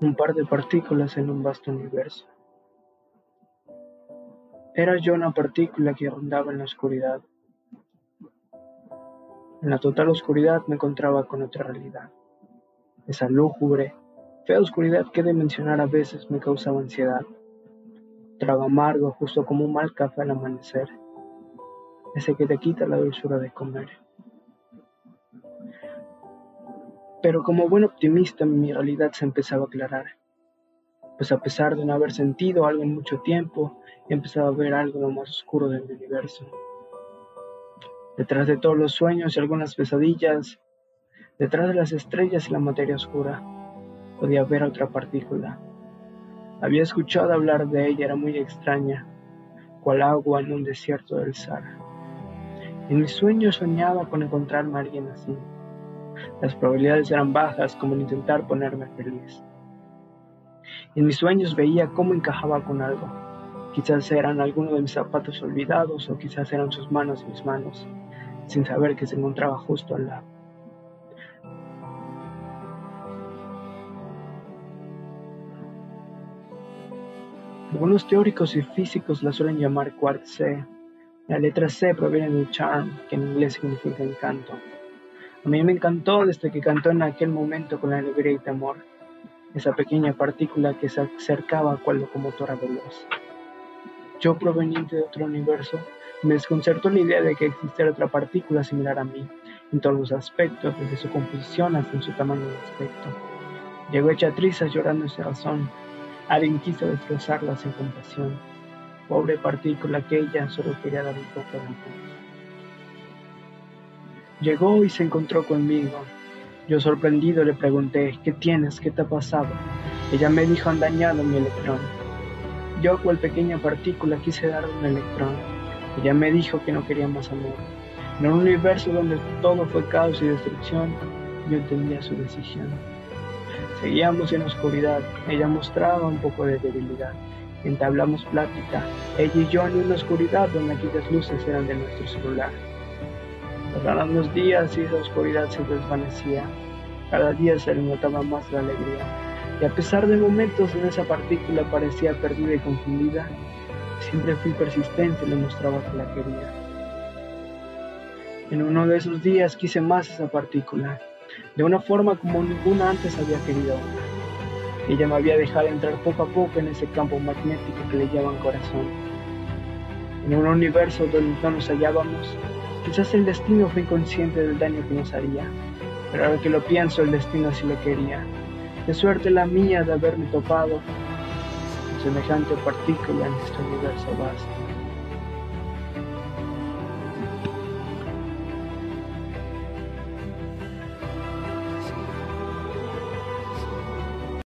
un par de partículas en un vasto universo. Era yo una partícula que rondaba en la oscuridad. En la total oscuridad me encontraba con otra realidad. Esa lúgubre, fea oscuridad que de mencionar a veces me causaba ansiedad. Trago amargo justo como un mal café al amanecer. Ese que te quita la dulzura de comer. Pero como buen optimista mi realidad se empezaba a aclarar. Pues a pesar de no haber sentido algo en mucho tiempo, empezaba a ver algo lo más oscuro del universo. Detrás de todos los sueños y algunas pesadillas, detrás de las estrellas y la materia oscura, podía ver otra partícula. Había escuchado hablar de ella, era muy extraña, cual agua en un desierto del Sahara. En mis sueños soñaba con encontrarme a alguien así las probabilidades eran bajas como en intentar ponerme feliz. En mis sueños veía cómo encajaba con algo. Quizás eran algunos de mis zapatos olvidados o quizás eran sus manos en mis manos, sin saber que se encontraba justo al lado. Algunos teóricos y físicos la suelen llamar quark C. La letra C proviene de charm, que en inglés significa encanto. A mí me encantó desde que cantó en aquel momento con alegría y temor, esa pequeña partícula que se acercaba cual locomotora veloz. Yo, proveniente de otro universo, me desconcertó la idea de que existiera otra partícula similar a mí, en todos los aspectos, desde su composición hasta en su tamaño y aspecto. Llegó hecha trizas llorando sin razón. Alguien quiso destrozarla sin compasión. Pobre partícula que ella solo quería dar un poco de amor. Llegó y se encontró conmigo. Yo sorprendido le pregunté, ¿qué tienes? ¿Qué te ha pasado? Ella me dijo, han dañado mi electrón. Yo, cual pequeña partícula, quise darle un electrón. Ella me dijo que no quería más amor. En un universo donde todo fue caos y destrucción, yo entendía su decisión. Seguíamos en oscuridad, ella mostraba un poco de debilidad. Entablamos plática, ella y yo en una oscuridad donde aquellas luces eran de nuestro celular. Pasaron los días y la oscuridad se desvanecía. Cada día se le notaba más la alegría. Y a pesar de momentos en esa partícula parecía perdida y confundida, siempre fui persistente y le mostraba que la quería. En uno de esos días quise más esa partícula, de una forma como ninguna antes había querido. Ella me había dejado entrar poco a poco en ese campo magnético que le llaman corazón. En un universo donde no nos hallábamos, Quizás el destino fue inconsciente del daño que nos haría, pero ahora que lo pienso, el destino sí lo quería. De suerte la mía de haberme topado semejante partícula en este universo vasto.